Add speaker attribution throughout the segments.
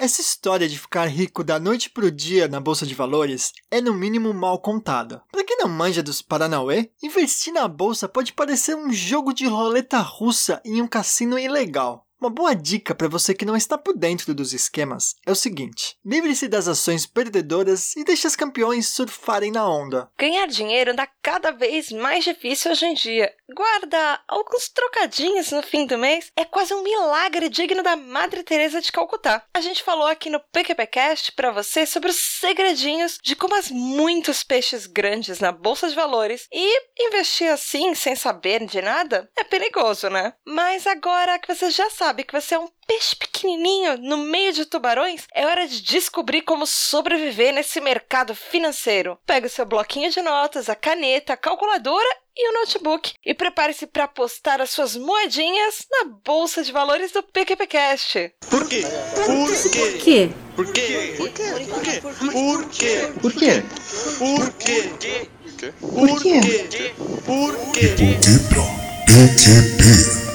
Speaker 1: Essa história de ficar rico da noite pro dia na bolsa de valores é no mínimo mal contada. Pra quem não manja dos Paranauê, investir na bolsa pode parecer um jogo de roleta russa em um cassino ilegal. Uma boa dica para você que não está por dentro dos esquemas é o seguinte: livre-se das ações perdedoras e deixe os campeões surfarem na onda.
Speaker 2: Ganhar dinheiro anda cada vez mais difícil hoje em dia. Guarda alguns trocadinhos no fim do mês é quase um milagre digno da Madre Teresa de Calcutá. A gente falou aqui no PQPcast para você sobre os segredinhos de como as muitos peixes grandes na bolsa de valores e investir assim sem saber de nada é perigoso, né? Mas agora que você já sabe sabe que você é um peixe pequenininho no meio de tubarões, é hora de descobrir como sobreviver nesse mercado financeiro. Pega o seu bloquinho de notas, a caneta, a calculadora e o notebook e prepare-se para apostar as suas moedinhas na bolsa de valores do PQPcast.
Speaker 3: Por quê? Por
Speaker 4: quê?
Speaker 3: Por quê? Por quê? Por quê?
Speaker 4: Por quê?
Speaker 3: Por quê? Por quê?
Speaker 4: Por quê?
Speaker 3: Por quê?
Speaker 5: Por quê pra PQP?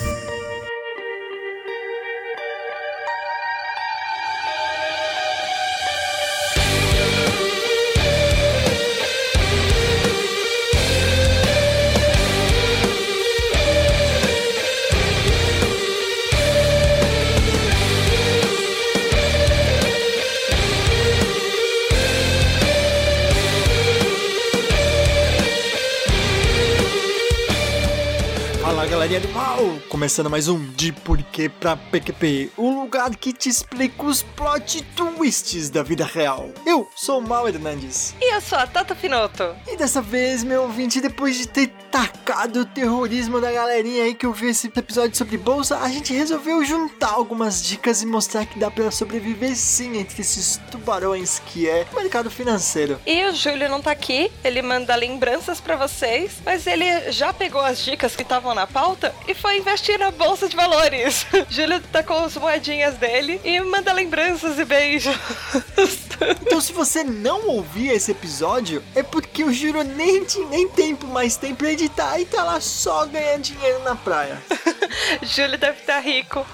Speaker 1: Galerinha animal! Começando mais um De Porquê pra PQP, o lugar que te explica os plot twists da vida real. Eu sou o Mal Hernandes.
Speaker 2: E eu sou a Tata Finoto.
Speaker 1: E dessa vez, meu ouvinte, depois de ter tacado o terrorismo da galerinha aí que ouviu esse episódio sobre bolsa, a gente resolveu juntar algumas dicas e mostrar que dá pra sobreviver sim entre esses tubarões que é o mercado financeiro.
Speaker 2: E o Júlio não tá aqui, ele manda lembranças para vocês, mas ele já pegou as dicas que estavam na pauta e foi investir na bolsa de valores. Júlio tá com as moedinhas dele e manda lembranças e beijos.
Speaker 1: Então, se você não ouvir esse episódio, é porque o Júlio nem tinha nem tempo mais tem pra editar e tá lá só ganhando dinheiro na praia.
Speaker 2: Júlio deve estar rico,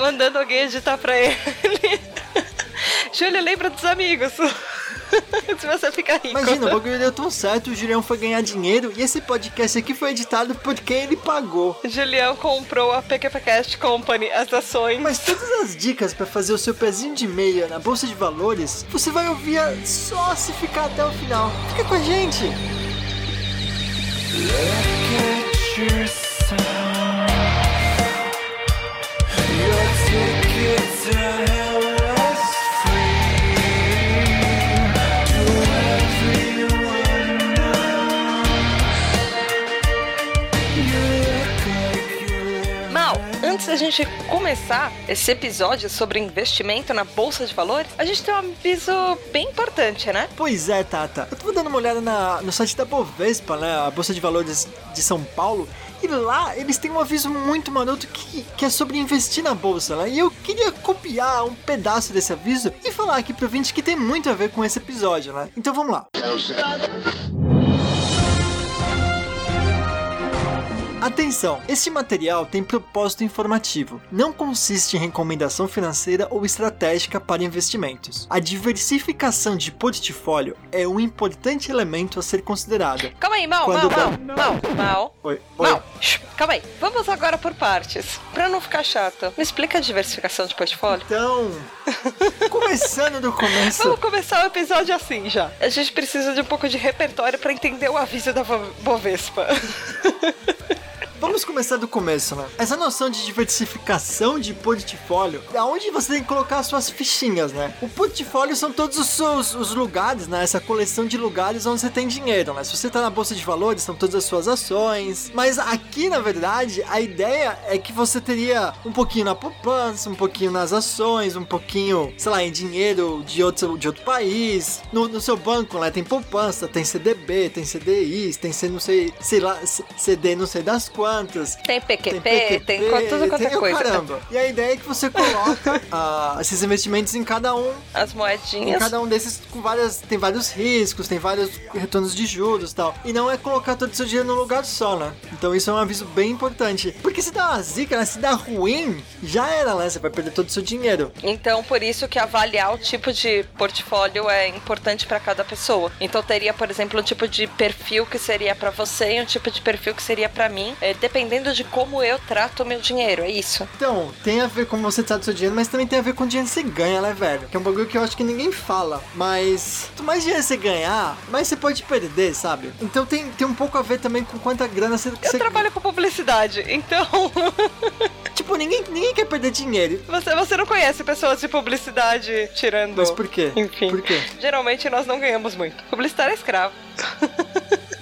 Speaker 2: mandando alguém editar pra ele. Júlio, lembra dos amigos. Se você ficar rico.
Speaker 1: Imagina, o bagulho deu tão certo, o Julião foi ganhar dinheiro e esse podcast aqui foi editado por quem ele pagou.
Speaker 2: Julião comprou a PQPcast Company, as ações.
Speaker 1: Mas todas as dicas para fazer o seu pezinho de meia na bolsa de valores, você vai ouvir só se ficar até o final. Fica com a gente. Look at yourself.
Speaker 2: Gente começar esse episódio sobre investimento na bolsa de valores, a gente tem um aviso bem importante, né?
Speaker 1: Pois é, Tata. Eu tô dando uma olhada na, no site da Bovespa, né? A bolsa de valores de São Paulo. E lá eles têm um aviso muito maroto que, que é sobre investir na bolsa, né? E eu queria copiar um pedaço desse aviso e falar aqui pro ouvinte que tem muito a ver com esse episódio, né? Então vamos lá. Atenção! Este material tem propósito informativo. Não consiste em recomendação financeira ou estratégica para investimentos. A diversificação de portfólio é um importante elemento a ser considerado.
Speaker 2: Calma aí, Mal, Quando Mal, Mal, Mal, Mal.
Speaker 1: Oi, oi.
Speaker 2: Mal, calma aí. Vamos agora por partes. Para não ficar chato, me explica a diversificação de portfólio.
Speaker 1: Então, começando do começo.
Speaker 2: Vamos começar o episódio assim já. A gente precisa de um pouco de repertório para entender o aviso da Bovespa.
Speaker 1: Vamos começar do começo, né? Essa noção de diversificação de portfólio, é onde você tem que colocar as suas fichinhas, né? O portfólio são todos os seus os lugares, né? Essa coleção de lugares onde você tem dinheiro, né? Se você tá na bolsa de valores, são todas as suas ações. Mas aqui, na verdade, a ideia é que você teria um pouquinho na poupança, um pouquinho nas ações, um pouquinho, sei lá, em dinheiro de outro, de outro país. No, no seu banco, né? Tem poupança, tem CDB, tem CDIs, tem C, não sei, sei lá, CD não sei das quantas quantos.
Speaker 2: Tem PQP, tem, co- tudo quanto é
Speaker 1: tem o
Speaker 2: coisa.
Speaker 1: caramba. E a ideia é que você coloca ah, esses investimentos em cada um
Speaker 2: As
Speaker 1: em
Speaker 2: moedinhas.
Speaker 1: cada um desses com várias. Tem vários riscos, tem vários retornos de juros e tal. E não é colocar todo o seu dinheiro num lugar só, né? Então isso é um aviso bem importante. Porque se dá uma zica, né? Se dá ruim, já era, né? Você vai perder todo o seu dinheiro.
Speaker 2: Então, por isso que avaliar o tipo de portfólio é importante para cada pessoa. Então, teria, por exemplo, um tipo de perfil que seria para você e um tipo de perfil que seria para mim, é, dependendo de como eu trato o meu dinheiro. É isso.
Speaker 1: Então, tem a ver com você trata o seu dinheiro, mas também tem a ver com o dinheiro que você ganha, né, velho? Que é um bagulho que eu acho que ninguém fala. Mas, quanto mais dinheiro você ganhar, mais você pode perder, sabe? Então tem, tem um pouco a ver também com quanta grana você.
Speaker 2: Eu
Speaker 1: você-
Speaker 2: trabalho com publicidade, então
Speaker 1: Tipo, ninguém, ninguém quer perder dinheiro.
Speaker 2: você, você não conhece pessoas de publicidade tirando.
Speaker 1: Mas por quê?
Speaker 2: Enfim.
Speaker 1: Por quê?
Speaker 2: Geralmente nós não ganhamos muito. Publicitário é escravo.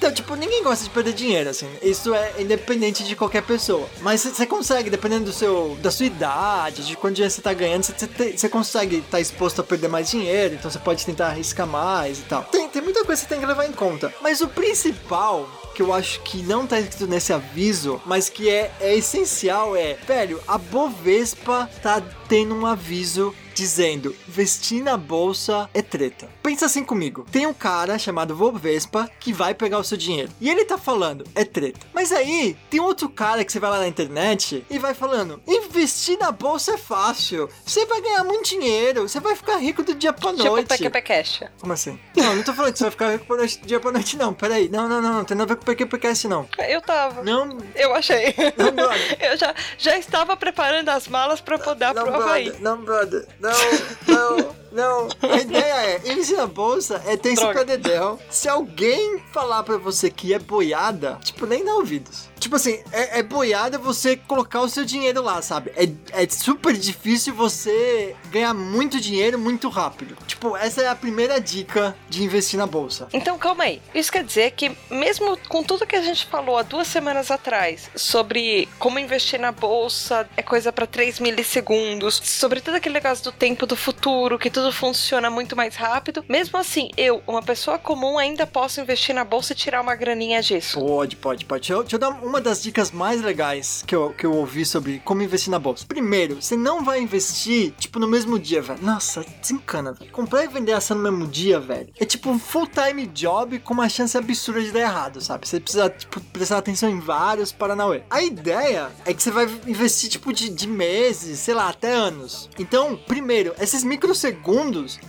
Speaker 1: Então, tipo, ninguém gosta de perder dinheiro, assim. Isso é independente de qualquer pessoa. Mas você- consegue, dependendo do seu, da sua idade, de quanto dinheiro você tá ganhando, você- consegue estar exposto a perder mais dinheiro, então você pode tentar arriscar mais e tal. Tem, tem muita coisa que você tem que levar em conta. Mas o principal que eu acho que não tá escrito nesse aviso, mas que é, é essencial é, velho, a Bovespa tá tendo um aviso dizendo: investir na bolsa é treta. Pensa assim comigo: tem um cara chamado Bovespa que vai pegar o seu dinheiro. E ele tá falando: é treta. Mas aí tem outro cara que você vai lá na internet e vai falando: investir na bolsa é fácil. Você vai ganhar muito dinheiro. Você vai ficar rico do dia pra
Speaker 2: Tipo
Speaker 1: noite.
Speaker 2: PQP Cash.
Speaker 1: Como assim? Não, não tô falando que você vai ficar rico do dia pra noite, não. Peraí. Não, não, não, não. Tem nada a ver com PQPcast, não.
Speaker 2: Eu tava.
Speaker 1: Não.
Speaker 2: Eu achei.
Speaker 1: Não, brother.
Speaker 2: Eu já, já estava preparando as malas pra poder
Speaker 1: Não,
Speaker 2: pro Havaí.
Speaker 1: brother, não, brother. Não, não, não. A ideia é, investir na bolsa é
Speaker 2: Droga.
Speaker 1: pra dedéu. Se alguém falar pra você que é boiada, tipo, nem dá ouvidos. Tipo assim, é, é boiada você colocar o seu dinheiro lá, sabe? É, é super difícil você ganhar muito dinheiro muito rápido. Tipo, essa é a primeira dica de investir na bolsa.
Speaker 2: Então, calma aí. Isso quer dizer que, mesmo com tudo que a gente falou há duas semanas atrás sobre como investir na bolsa é coisa pra 3 milissegundos, sobre todo aquele negócio do tempo do futuro, que tudo funciona muito mais rápido, mesmo assim, eu, uma pessoa comum, ainda posso investir na bolsa e tirar uma graninha disso.
Speaker 1: Pode, pode, pode. Deixa eu, deixa eu dar uma das dicas mais legais que eu, que eu ouvi sobre como investir na bolsa. Primeiro, você não vai investir, tipo, no mesmo dia, velho. Nossa, desencana, velho. Comprar e vender ação no mesmo dia, velho. É tipo um full-time job com uma chance absurda de dar errado, sabe? Você precisa, tipo, prestar atenção em vários Paranauê. A ideia é que você vai investir, tipo, de, de meses, sei lá, até anos. Então, primeiro, esses microsegundos,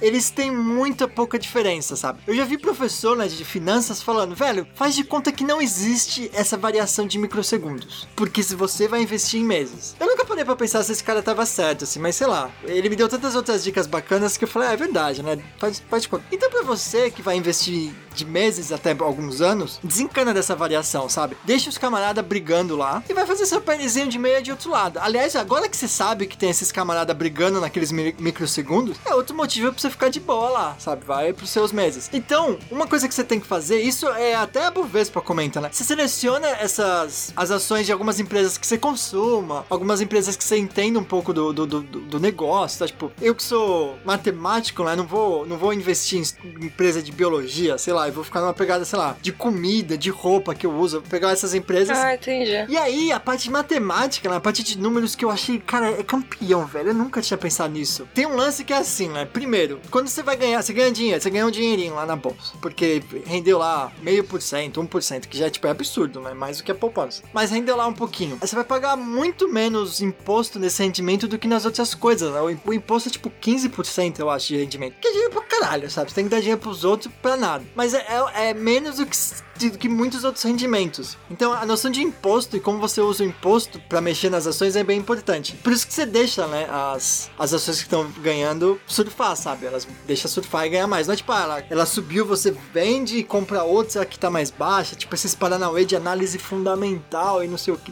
Speaker 1: eles têm muita pouca diferença, sabe? Eu já vi professor, né, de finanças falando, velho, faz de conta que não existe essa variação de microsegundos. Porque se você vai investir em meses. Eu nunca parei pra pensar se esse cara tava certo, assim, mas sei lá. Ele me deu tantas outras dicas bacanas que eu falei, ah, é verdade, né? Faz, faz de conta. Então, pra você que vai investir de meses até alguns anos, desencana dessa variação, sabe? Deixa os camaradas brigando lá e vai fazer seu pênisinho de meia de outro lado. Aliás, agora que você sabe que tem esses camaradas brigando naqueles mi- microsegundos, é outro motivo pra você ficar de boa lá, sabe? Vai pros seus meses. Então, uma coisa que você tem que fazer, isso é até a Bovespa comenta, né? Você seleciona essas as ações de algumas empresas que você consuma, algumas empresas que você entenda um pouco do, do, do, do negócio, tá? Tipo, eu que sou matemático, né? Não vou, não vou investir em empresa de biologia, sei lá, eu vou ficar numa pegada, sei lá, de comida, de roupa que eu uso, vou pegar essas empresas.
Speaker 2: Ah, entendi.
Speaker 1: E aí, a parte de matemática, né, a parte de números que eu achei, cara, é campeão, velho. Eu nunca tinha pensado nisso. Tem um lance que é assim, né? Primeiro, quando você vai ganhar, você ganha dinheiro, você ganha um dinheirinho lá na bolsa. Porque rendeu lá meio por cento, um por cento, que já tipo, é absurdo, né? Mais do que a poupança. Mas rendeu lá um pouquinho. Aí você vai pagar muito menos imposto nesse rendimento do que nas outras coisas, né? O imposto é tipo 15%, eu acho, de rendimento. Que é dinheiro pra caralho, sabe? Você tem que dar dinheiro pros outros pra nada. Mas é, é- menos do que do que muitos outros rendimentos. Então a noção de imposto e como você usa o imposto pra mexer nas ações é bem importante. Por isso que você deixa, né, as, as ações que estão ganhando surfar, sabe? Elas deixa surfar e ganhar mais. Não é tipo, ah, ela, ela subiu, você vende e compra outra que tá mais baixa. Tipo esses paranauê de análise fundamental e não sei o que.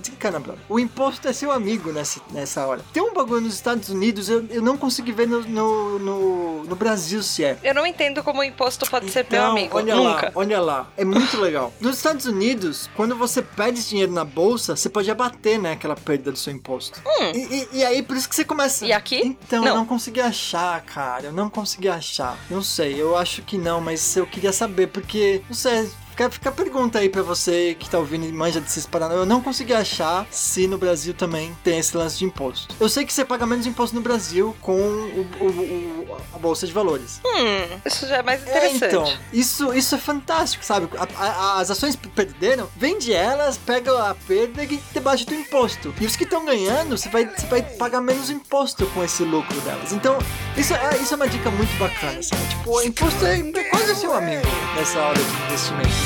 Speaker 1: O imposto é seu amigo nessa, nessa hora. Tem um bagulho nos Estados Unidos, eu, eu não consegui ver no, no, no, no Brasil se é.
Speaker 2: Eu não entendo como o imposto pode ser meu
Speaker 1: Então,
Speaker 2: amigo.
Speaker 1: Olha
Speaker 2: Nunca.
Speaker 1: lá, olha lá. É muito legal. Nos Estados Unidos, quando você perde dinheiro na bolsa, você pode abater, né, aquela perda do seu imposto. E, e- e aí, por isso que você começa.
Speaker 2: Hum. E aqui?
Speaker 1: Então,
Speaker 2: Não.
Speaker 1: eu não consegui achar, cara. Eu não consegui achar. Não sei, eu acho que não, mas eu queria saber, porque, não sei. Fica, fica a pergunta aí pra você que tá ouvindo e manja desses paraná. Eu não consegui achar se no Brasil também tem esse lance de imposto. Eu sei que você paga menos imposto no Brasil com o, o- o- a Bolsa de Valores.
Speaker 2: Hum, isso já é mais
Speaker 1: É,
Speaker 2: interessante.
Speaker 1: então, isso, isso é fantástico, sabe? A- a- as ações perderam, vende elas, pega a perda e debate do imposto. E os que estão ganhando, você vai, você vai pagar menos imposto com esse lucro delas. Então, isso é, isso é uma dica muito bacana, sabe? Tipo, o imposto é, é quase seu amigo nessa hora de investimento.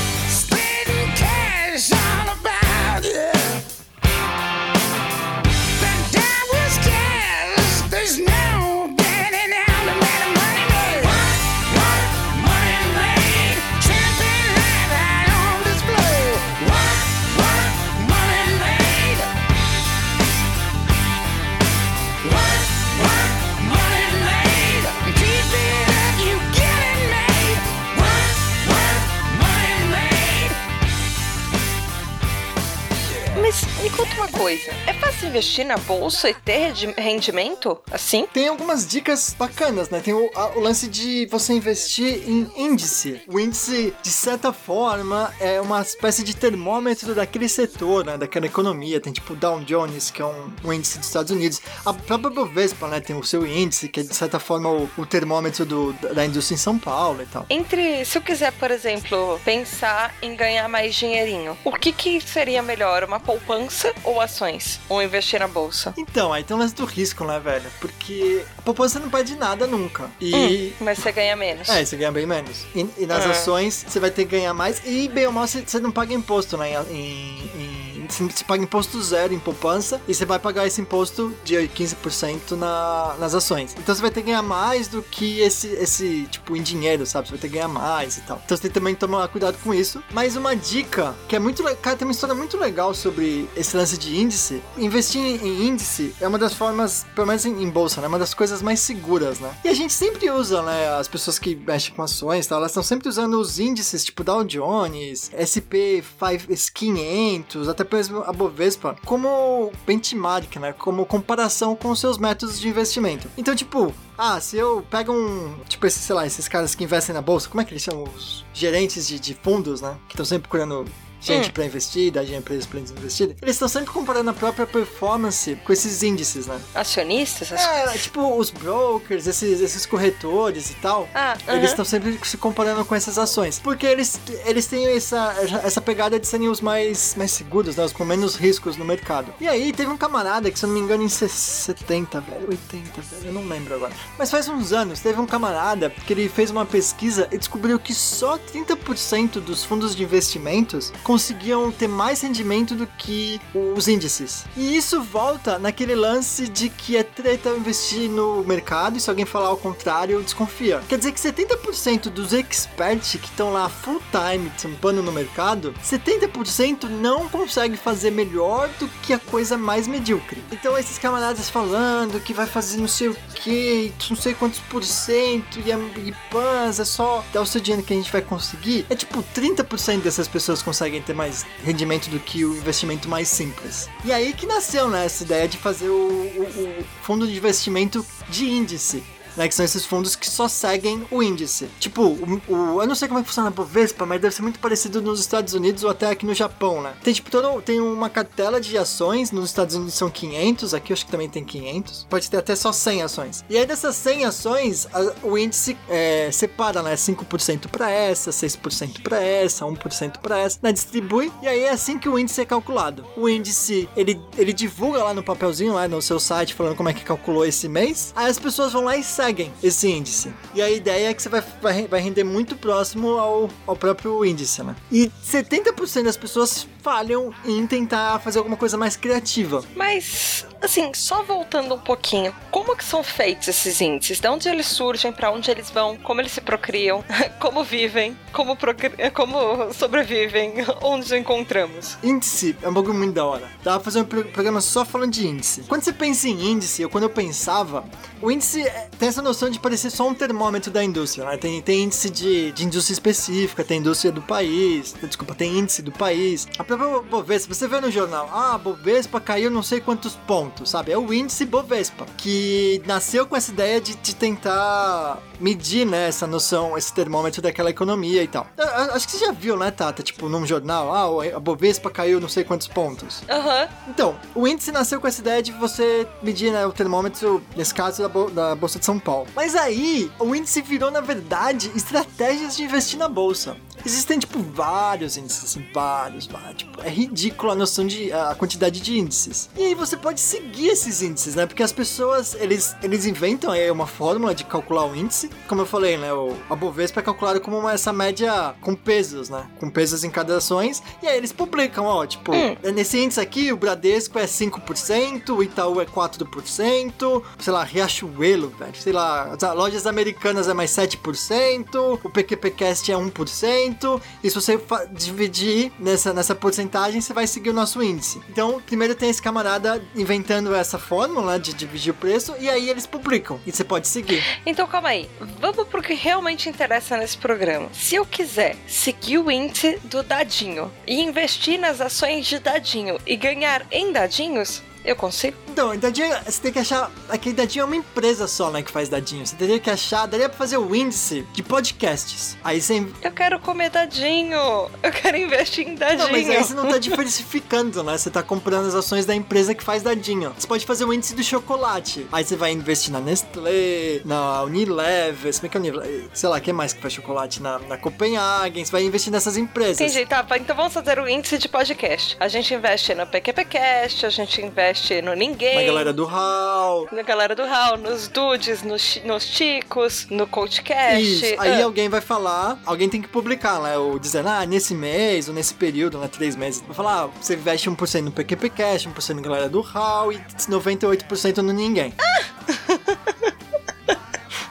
Speaker 6: It's all about you.
Speaker 2: Coisa: é fácil investir na bolsa e ter rendi- rendimento assim?
Speaker 1: Tem algumas dicas bacanas, né? Tem o, a- o lance de você investir em índice. O índice, de certa forma, é uma espécie de termômetro daquele setor, né? Daquela economia. Tem tipo o Dow Jones, que é um, um índice dos Estados Unidos. A própria Bovespa, né? Tem o seu índice, que é de certa forma o, o termômetro do- da da indústria em São Paulo e tal.
Speaker 2: Entre, se eu quiser, por exemplo, pensar em ganhar mais dinheirinho, o que que seria melhor, uma poupança ou ações? Ou investir na bolsa?
Speaker 1: Então, aí tem o lance do risco, né, velho? Porque a poupança não perde nada nunca. E.
Speaker 2: Hum, mas você ganha menos.
Speaker 1: É, você ganha bem menos. E, e nas
Speaker 2: É.
Speaker 1: ações, você vai ter que ganhar mais. E bem ou mal, você, você não paga imposto, né? Em, em- você você paga imposto zero em poupança. E você vai pagar esse imposto de 15% na, nas ações. Então você vai ter que ganhar mais do que esse, esse, tipo, em dinheiro, sabe? Você vai ter que ganhar mais e tal. Então você tem que também tomar cuidado com isso. Mas uma dica que é muito legal. Cara, tem uma história muito legal sobre esse lance de índice. Investir em índice é uma das formas, pelo menos em, em bolsa, né? Uma das coisas mais seguras, né? E a gente sempre usa, né? As pessoas que mexem com ações tal, elas estão sempre usando os índices, tipo Dow Jones, SP 500, até mesmo a Bovespa, como benchmark, né? Como comparação com seus métodos de investimento. Então, tipo, ah, se eu pego um. Tipo, esses, sei lá, esses caras que investem na bolsa, como é que eles chamam? Os gerentes de, de fundos, né? Que estão sempre procurando gente
Speaker 2: Hum.
Speaker 1: pra investir, dar dinheiro pra eles pra eles. Eles estão sempre comparando a própria performance com esses índices, né?
Speaker 2: Acionistas? As-
Speaker 1: É, tipo, os brokers, esses, esses corretores e tal.
Speaker 2: Ah,
Speaker 1: Eles
Speaker 2: aham.
Speaker 1: estão sempre se comparando com essas ações. Porque eles, eles têm essa, essa pegada de serem os mais, mais seguros, né? Os com menos riscos no mercado. E aí teve um camarada que, se eu não me engano, em 70, velho, 80, velho, eu não lembro agora. Mas faz uns anos, teve um camarada que ele fez uma pesquisa e descobriu que só 30% dos fundos de investimentos conseguiam ter mais rendimento do que os índices. E isso volta naquele lance de que é treta investir no mercado e se alguém falar ao contrário, desconfia. Quer dizer que 70% dos experts que estão lá full time tampando no mercado, 70% não consegue fazer melhor do que a coisa mais medíocre. Então esses camaradas falando que vai fazer não sei o que, não sei quantos por cento e, e é só dar o seu dinheiro que a gente vai conseguir. É tipo 30% dessas pessoas conseguem ter mais rendimento do que o investimento mais simples. E aí que nasceu né, essa ideia de fazer o, o- o fundo de investimento de índice. Né, que são esses fundos que só seguem o índice. Tipo, o, o- eu não sei como é que funciona a Bovespa, mas deve ser muito parecido nos Estados Unidos ou até aqui no Japão, né? Tem tipo todo, tem uma cartela de ações, nos Estados Unidos são 500, aqui eu acho que também tem 500. Pode ter até só 100 ações. E aí dessas 100 ações, a- o índice é, separa, né? 5% para essa, 6% para essa, 1% para essa, né? Distribui e aí é assim que o índice é calculado. O índice, ele, ele divulga lá no papelzinho, lá no seu site, falando como é que calculou esse mês. Aí as pessoas vão lá e seguem esse índice. E a ideia é que você vai, vai, vai render muito próximo ao, ao próprio índice, né? E 70% das pessoas falham em tentar fazer alguma coisa mais criativa.
Speaker 2: Mas, assim, só voltando um pouquinho, como que são feitos esses índices? De onde eles surgem, pra onde eles vão, como eles se procriam, como vivem, como, procri- como sobrevivem, onde os encontramos?
Speaker 1: Índice é um bagulho muito da hora. Dá pra fazer um pro- programa só falando de índice. Quando você pensa em índice, ou quando eu pensava, o índice é- tem essa noção de parecer só um termômetro da indústria, né? Tem, tem índice de, de indústria específica, tem indústria do país, desculpa, tem índice do país. A própria Bovespa, você vê no jornal, ah, a Bovespa caiu não sei quantos pontos. Sabe? É o índice Bovespa, que nasceu com essa ideia de, de tentar medir, né, essa noção, esse termômetro daquela economia e tal. Acho que você já viu, né, Tata? Tipo, num jornal, ah, a Bovespa caiu não sei quantos pontos.
Speaker 2: Aham.
Speaker 1: Então, o índice nasceu com essa ideia de você medir né, o termômetro, nesse caso, da, Bo- da Bolsa de São Paulo. Mas aí, o índice virou, na verdade, estratégias de investir na Bolsa. Existem, tipo, vários índices, assim, vários, vários. Tipo, é ridículo a noção de... a quantidade de índices. E aí você pode seguir esses índices, né? Porque as pessoas, eles, eles inventam aí uma fórmula de calcular o índice. Como eu falei, né? O, a Bovespa é calculado como uma, essa média com pesos, né? Com pesos em cada ações. E aí eles publicam, ó, tipo, nesse índice aqui, o Bradesco é 5%, o Itaú é 4%, sei lá, Riachuelo, velho, sei lá, as lojas americanas é mais 7%, o PQPcast é 1%, e se você dividir nessa, nessa porcentagem, você vai seguir o nosso índice. Então, primeiro tem esse camarada inventando essa fórmula de dividir o preço, e aí eles publicam, e você pode seguir.
Speaker 2: Então calma aí, vamos pro que realmente interessa nesse programa. Se eu quiser seguir o índice do dadinho e investir nas ações de dadinho e ganhar em dadinhos, eu consigo?
Speaker 1: Então, dadinho, você tem que achar. Aqui, dadinho é uma empresa só, né, que faz dadinho. Você teria que achar, daria pra fazer o índice de podcasts. Aí você.
Speaker 2: Eu quero comer dadinho, eu quero investir em dadinho.
Speaker 1: Não, mas aí você não tá diversificando, né? Você tá comprando as ações da empresa que faz dadinho. Você pode fazer o índice do chocolate. Aí você vai investir na Nestlé, na Unilever, se bem que a Unilever, sei lá, quem mais que faz chocolate? Na, na Copenhagen, você vai investir nessas empresas.
Speaker 2: Entendi, tá. Então vamos fazer o índice de podcast. A gente investe no PQPcast, a gente investe no Ninguém.
Speaker 1: Na galera do HAL.
Speaker 2: Na galera do Hall, nos Dudes, nos, nos Chicos, no CoachCast.
Speaker 1: Isso, aí
Speaker 2: Ah,
Speaker 1: alguém vai falar, alguém tem que publicar, né? Ou dizendo, ah, nesse mês, ou nesse período, né? Três meses. Vai falar, ah, você investe 1% no PQP Cash, 1% na galera do HAL e 98% no ninguém.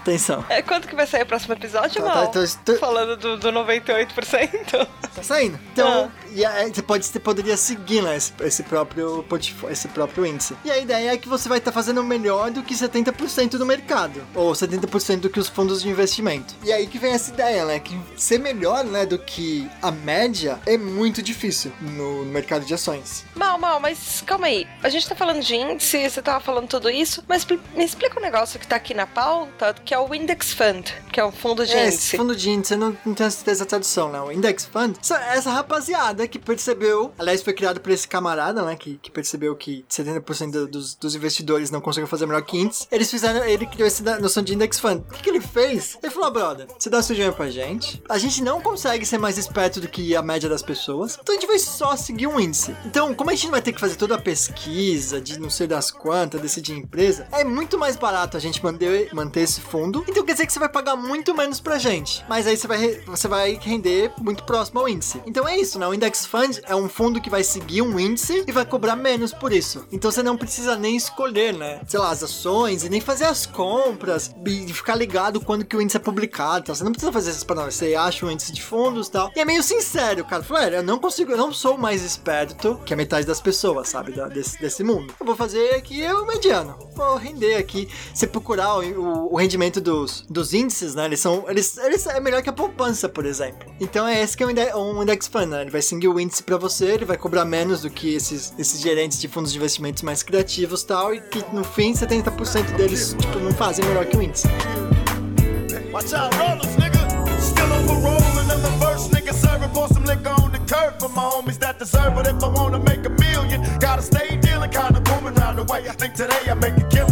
Speaker 1: Atenção.
Speaker 2: É, quando que vai sair o próximo episódio,
Speaker 1: Tá,
Speaker 2: Mal?
Speaker 1: tá, tá, tá-
Speaker 2: Falando do, do 98%.
Speaker 1: Tá saindo. Então, e aí você, pode, você poderia seguir né, esse, esse próprio esse próprio índice. E a ideia é que você vai estar fazendo melhor do que 70% do mercado, ou 70% do que os fundos de investimento. E aí que vem essa ideia, né? Que ser melhor né, do que a média é muito difícil no, no mercado de ações.
Speaker 2: Mal, mal, mas calma aí. A gente tá falando de índice, você tava falando tudo isso, mas me explica um negócio que tá aqui na pauta, que é o Index Fund, que é um fundo de
Speaker 1: É, esse
Speaker 2: índice.
Speaker 1: fundo de índice, eu não, não tenho certeza da tradução, não. Index Fund, essa, essa rapaziada que percebeu, aliás, foi criado por esse camarada, né, que, que percebeu que 70% do- dos, dos investidores não conseguiam fazer melhor que índice. Eles fizeram, ele criou essa noção de Index Fund. O que, que ele fez? Ele falou, "Ó, brother, você dá o seu dinheiro pra gente, a gente não consegue ser mais esperto do que a média das pessoas, então a gente vai só seguir um índice. Então, como a gente vai ter que fazer toda a pesquisa de não sei das quantas, decidir empresa, é muito mais barato a gente manter, manter esse fundo. Então quer dizer que você vai pagar muito menos pra gente. Mas aí você vai, você vai render muito próximo ao índice. Então é isso, né? O Index Fund é um fundo que vai seguir um índice e vai cobrar menos por isso. Então você não precisa nem escolher, né? Sei lá, as ações e nem fazer as compras e ficar ligado quando que o índice é publicado. Você não precisa fazer essas paradas. Você acha o índice de fundos e tal. E é meio sincero, cara. "Olha, eu não consigo, eu não sou mais esperto que a metade das pessoas, sabe? Da- desse, desse mundo. Eu vou fazer aqui o mediano. Vou render aqui. Se procurar o, o- o rendimento dos, dos índices, né? Eles são. Eles, eles é melhor que a poupança, por exemplo. Então é esse que é um index, um fund, né? Ele vai seguir o índice pra você, ele vai cobrar menos do que esses, esses gerentes de fundos de investimentos mais criativos e tal. E que no fim, 70% deles, tipo, não fazem melhor que o índice.
Speaker 7: Watch out, rollers, nigga. Still and I'm the first nigga serving for some liquor on the curb for my homies that deserve it. If I wanna make a million, gotta stay dealing, kinda booming round the way. I think today I make a killing,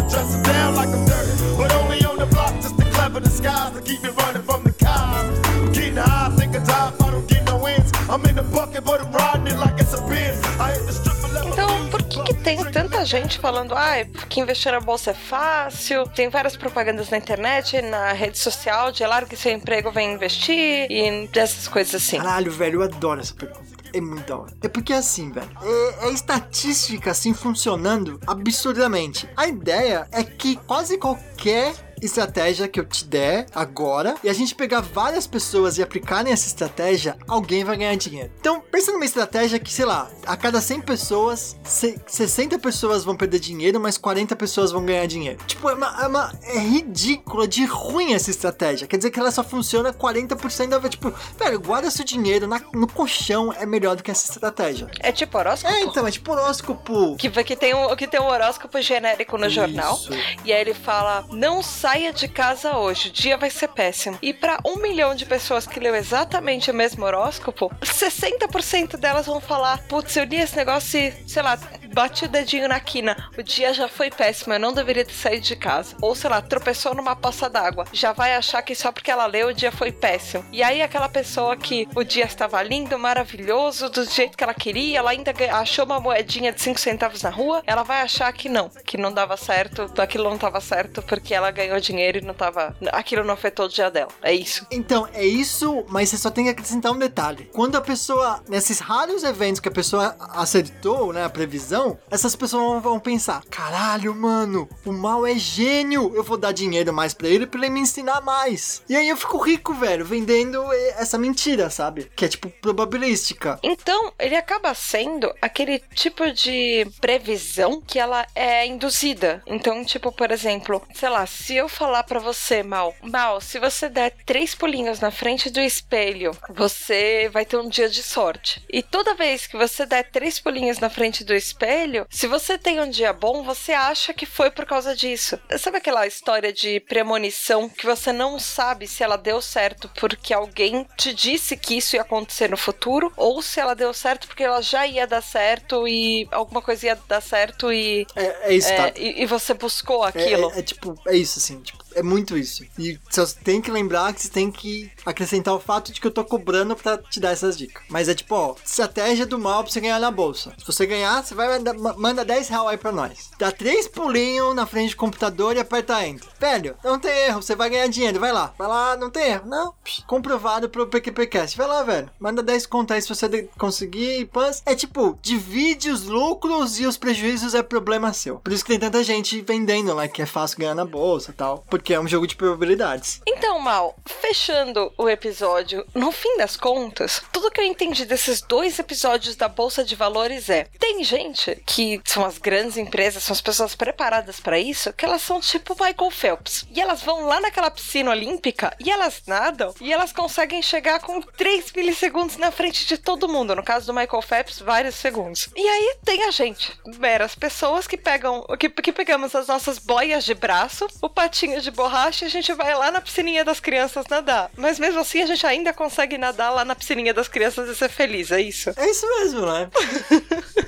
Speaker 7: disguise to keep me running from the cops. I'm getting high, think of time, I don't get no wins. I'm in the bucket, but I'm riding it like it's a Benz. I hit the level.
Speaker 2: Então, por que, que tem tanta gente falando, ah, que investir na bolsa é fácil? Tem várias propagandas na internet, na rede social, de larga seu emprego, vem investir e dessas coisas assim.
Speaker 1: Caralho, velho, eu adoro essa pergunta. É muito da hora. É porque assim, velho, é, é estatística assim funcionando absurdamente. A ideia é que quase qualquer estratégia que eu te der agora e a gente pegar várias pessoas e aplicar nessa estratégia, alguém vai ganhar dinheiro. Então, pensa numa estratégia que, sei lá, a cada 100 pessoas, se- 60 pessoas vão perder dinheiro, mas 40 pessoas vão ganhar dinheiro. Tipo, é, uma, é, uma- é ridícula de ruim essa estratégia. Quer dizer que ela só funciona 40% da vez. Tipo, velho, guarda seu dinheiro na- no colchão é melhor do que essa estratégia.
Speaker 2: É tipo horóscopo?
Speaker 1: É, então, é tipo horóscopo.
Speaker 2: Que, que, tem um, que tem um horóscopo genérico no jornal.
Speaker 1: Isso.
Speaker 2: E aí ele fala: não saia de casa hoje, o dia vai ser péssimo. E pra um milhão de pessoas que leu exatamente o mesmo horóscopo, 60% delas vão falar: putz, eu li esse negócio e, sei lá, bati o dedinho na quina. O dia já foi péssimo, eu não deveria ter saído de casa. Ou, sei lá, tropeçou numa poça d'água. Já vai achar que só porque ela leu o dia foi péssimo. E aí aquela pessoa que o dia estava lindo, maravilhoso, do jeito que ela queria, ela ainda achou uma moedinha de 5 centavos na rua, ela vai achar que não, que não dava certo, aquilo não tava certo porque ela ganhou dinheiro e não tava. Aquilo não afetou o dia dela. É isso.
Speaker 1: Então, é isso, mas você só tem que acrescentar um detalhe. Quando a pessoa, nesses raros eventos que a pessoa acertou, né, a previsão, essas pessoas vão- pensar: caralho, mano, o mal é gênio, eu vou dar dinheiro mais pra ele pra ele me ensinar mais. E aí eu fico rico, velho, vendendo essa mentira, sabe? Que é tipo probabilística.
Speaker 2: Então, ele acaba sendo aquele tipo de previsão que ela é induzida. Então, tipo, por exemplo, sei lá, se eu falar pra você, Mal, Mal, se você der três pulinhos na frente do espelho, você vai ter um dia de sorte. E toda vez que você der três pulinhos na frente do espelho, se você tem um dia bom, você acha que foi por causa disso. Sabe aquela história de premonição que você não sabe se ela deu certo porque alguém te disse que isso ia acontecer no futuro, ou se ela deu certo porque ela já ia dar certo e alguma coisa ia dar certo e,
Speaker 1: É, é isso, tá?
Speaker 2: é, e, e você buscou
Speaker 1: É,
Speaker 2: aquilo.
Speaker 1: é- é tipo, é isso assim, tipo, é muito isso. E só tem que lembrar que você tem que acrescentar o fato de que eu tô cobrando pra te dar essas dicas. Mas é tipo, ó, estratégia do mal pra você ganhar na bolsa. Se você ganhar, você vai mandar, ma- manda 10 reais aí pra nós. Dá três pulinhos na frente do computador e aperta enter. Velho, não tem erro, você vai ganhar dinheiro, vai lá. Vai lá, não tem erro. Não, psh, comprovado pro PQPcast. Vai lá, velho. Manda 10 conto aí se você conseguir. Pans. É tipo, divide os lucros e os prejuízos é problema seu. Por isso que tem tanta gente vendendo lá que é fácil ganhar na bolsa e tal. Porque é um jogo de probabilidades.
Speaker 2: Então, Mal, fechando o episódio, no fim das contas, tudo que eu entendi desses dois episódios da Bolsa de Valores é: tem gente que são as grandes empresas, são as pessoas preparadas pra isso, que elas são tipo Michael Phelps. E elas vão lá naquela piscina olímpica e elas nadam e elas conseguem chegar com 3 milissegundos na frente de todo mundo. No caso do Michael Phelps, vários segundos. E aí tem a gente, meras pessoas que pegam, que, que pegamos as nossas boias de braço, o patinho de borracha e a gente vai lá na piscininha das crianças nadar. Mas mesmo assim a gente ainda consegue nadar lá na piscininha das crianças e ser feliz, é isso.
Speaker 1: É isso mesmo, né?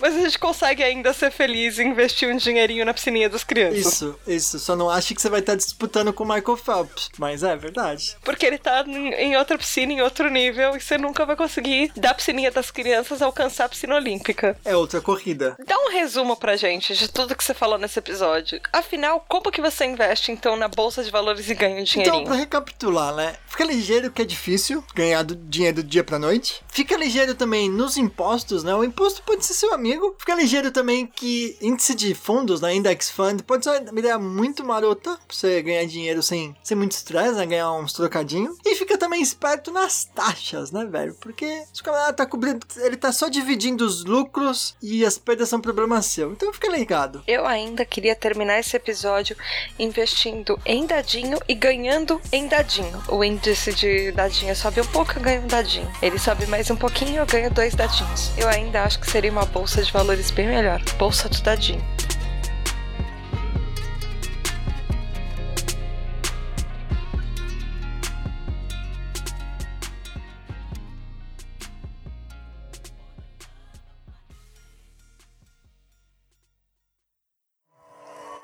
Speaker 2: Mas a gente consegue ainda ser feliz e investir um dinheirinho na piscininha das crianças.
Speaker 1: Isso, isso. Só não ache que você vai estar disputando com o Michael Phelps. Mas é verdade.
Speaker 2: Porque ele tá em outra piscina, em outro nível, e você nunca vai conseguir, da piscininha das crianças, alcançar a piscina olímpica.
Speaker 1: É outra corrida.
Speaker 2: Dá um resumo pra gente de tudo que você falou nesse episódio. Afinal, como que você investe, então, na bolsa de valores e ganha um
Speaker 1: Então,
Speaker 2: dinheirinho?
Speaker 1: pra recapitular, né? Fica ligeiro que é difícil ganhar do dinheiro do dia pra noite. Fica ligeiro também nos impostos, né? O imposto pode ser seu amigo. Fica ligeiro também que índice de fundos, né? Index Fund, pode ser uma ideia muito marota pra você ganhar dinheiro sem, sem muito estresse, né? Ganhar uns trocadinhos. E fica também esperto nas taxas, né, velho? Porque se o camarada tá cobrindo, ele tá só dividindo os lucros e as perdas são problema seu. Então fica ligado.
Speaker 2: Eu ainda queria terminar esse episódio investindo em dadinho e ganhando em dadinho. O índice de dadinho sobe um pouco, eu ganho um dadinho. Ele sobe mais um pouquinho, eu ganho dois dadinhos. Eu ainda acho que seria uma bolsa de valores bem melhor. Bolsa do dadinho.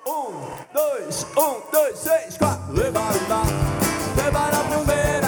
Speaker 7: Um, dois, um, dois, três, quatro. Leva lá, leva na primeira,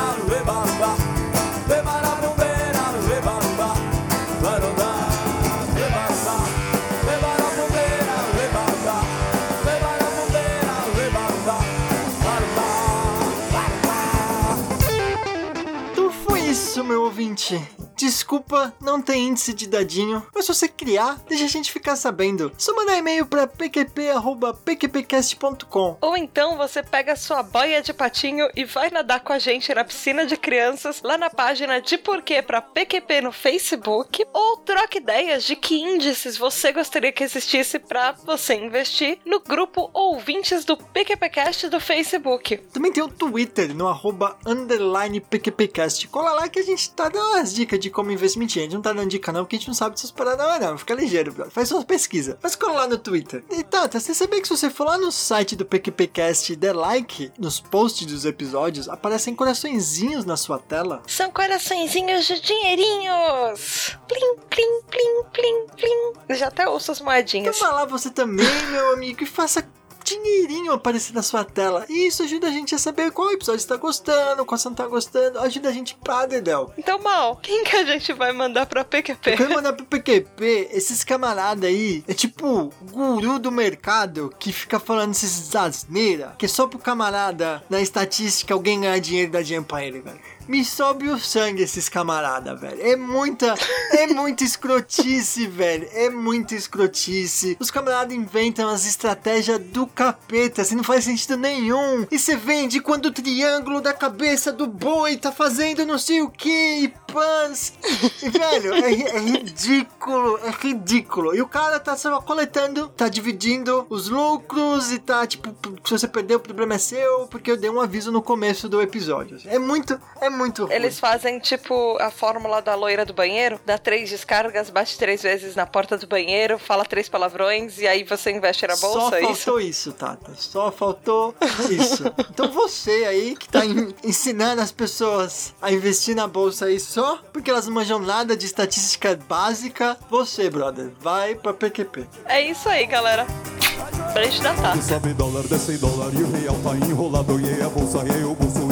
Speaker 1: desculpa, não tem índice de dadinho. Mas se você criar, deixa a gente ficar sabendo. Só mandar e-mail pra pqp.pqpcast.com.
Speaker 2: Ou então você pega sua boia de patinho e vai nadar com a gente na piscina de crianças lá na página de porquê pra PQP no Facebook. Ou troca ideias de que índices você gostaria que existisse pra você investir no grupo Ouvintes do PQPcast do Facebook.
Speaker 1: Também tem o Twitter, no arroba underline PQPcast. Cola lá que a gente tá dando umas dicas de como investir. Mentira, a gente não tá dando dica não, porque a gente não sabe dessas paradas não, não. Fica ligeiro, brother. Faz sua pesquisa. Mas cola lá no Twitter. E Tata, você sabia que se você for lá no site do PQPcast e der like nos posts dos episódios, aparecem coraçõezinhos na sua tela?
Speaker 2: São coraçõezinhos de dinheirinhos. Plim, plim, plim, plim, plim. Eu já até ouço as moedinhas.
Speaker 1: Então vai lá você também, meu amigo, e faça dinheirinho aparecer na sua tela. E isso ajuda a gente a saber qual episódio está gostando, qual você não tá gostando. Ajuda a gente pra Dedel.
Speaker 2: Então, Mal, quem que a gente vai mandar pra PQP?
Speaker 1: Quero mandar pro PQP, esses camarada aí, é tipo guru do mercado que fica falando esses asneira, que é só pro camarada, na estatística, alguém ganhar dinheiro pra ele, velho. Me sobe o sangue esses camarada, velho. É muita, é muita escrotice, velho. É muita escrotice. Os camaradas inventam as estratégias do capeta, assim, não faz sentido nenhum. E você vende quando o triângulo da cabeça do boi tá fazendo não sei o que, e pans. E, velho, é, é ridículo, é ridículo. E o cara tá só coletando, tá dividindo os lucros e tá, tipo, se você perdeu, o problema é seu, porque eu dei um aviso no começo do episódio. É muito, é muito ruim.
Speaker 2: Eles fazem tipo a fórmula da loira do banheiro, dá três descargas, bate três vezes na porta do banheiro, fala três palavrões e aí você investe na bolsa,
Speaker 1: Só
Speaker 2: é isso?
Speaker 1: faltou isso? Tata. Só faltou isso. Então você aí que tá en- ensinando as pessoas a investir na bolsa aí só porque elas não manjam nada de estatística básica, você, brother, vai pra PQP.
Speaker 2: É isso aí, galera. Beijo da Tata.
Speaker 8: Sobe dólar, desce dólar e o real tá enrolado E a bolsa e o bolso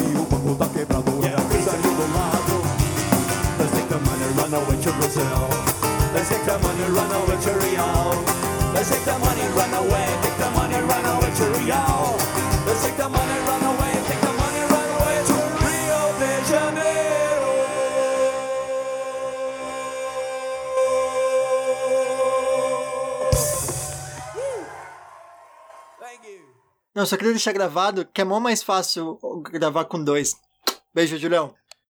Speaker 8: Brazil Let's take the money, run away to Rio Let's take the money, run away Take the money, run away to Rio Let's take the money, run away Take the money, run away to Rio de Janeiro. Thank you.
Speaker 1: Não, só queria deixar gravado que é mó mais fácil gravar com dois. Beijo, Julião.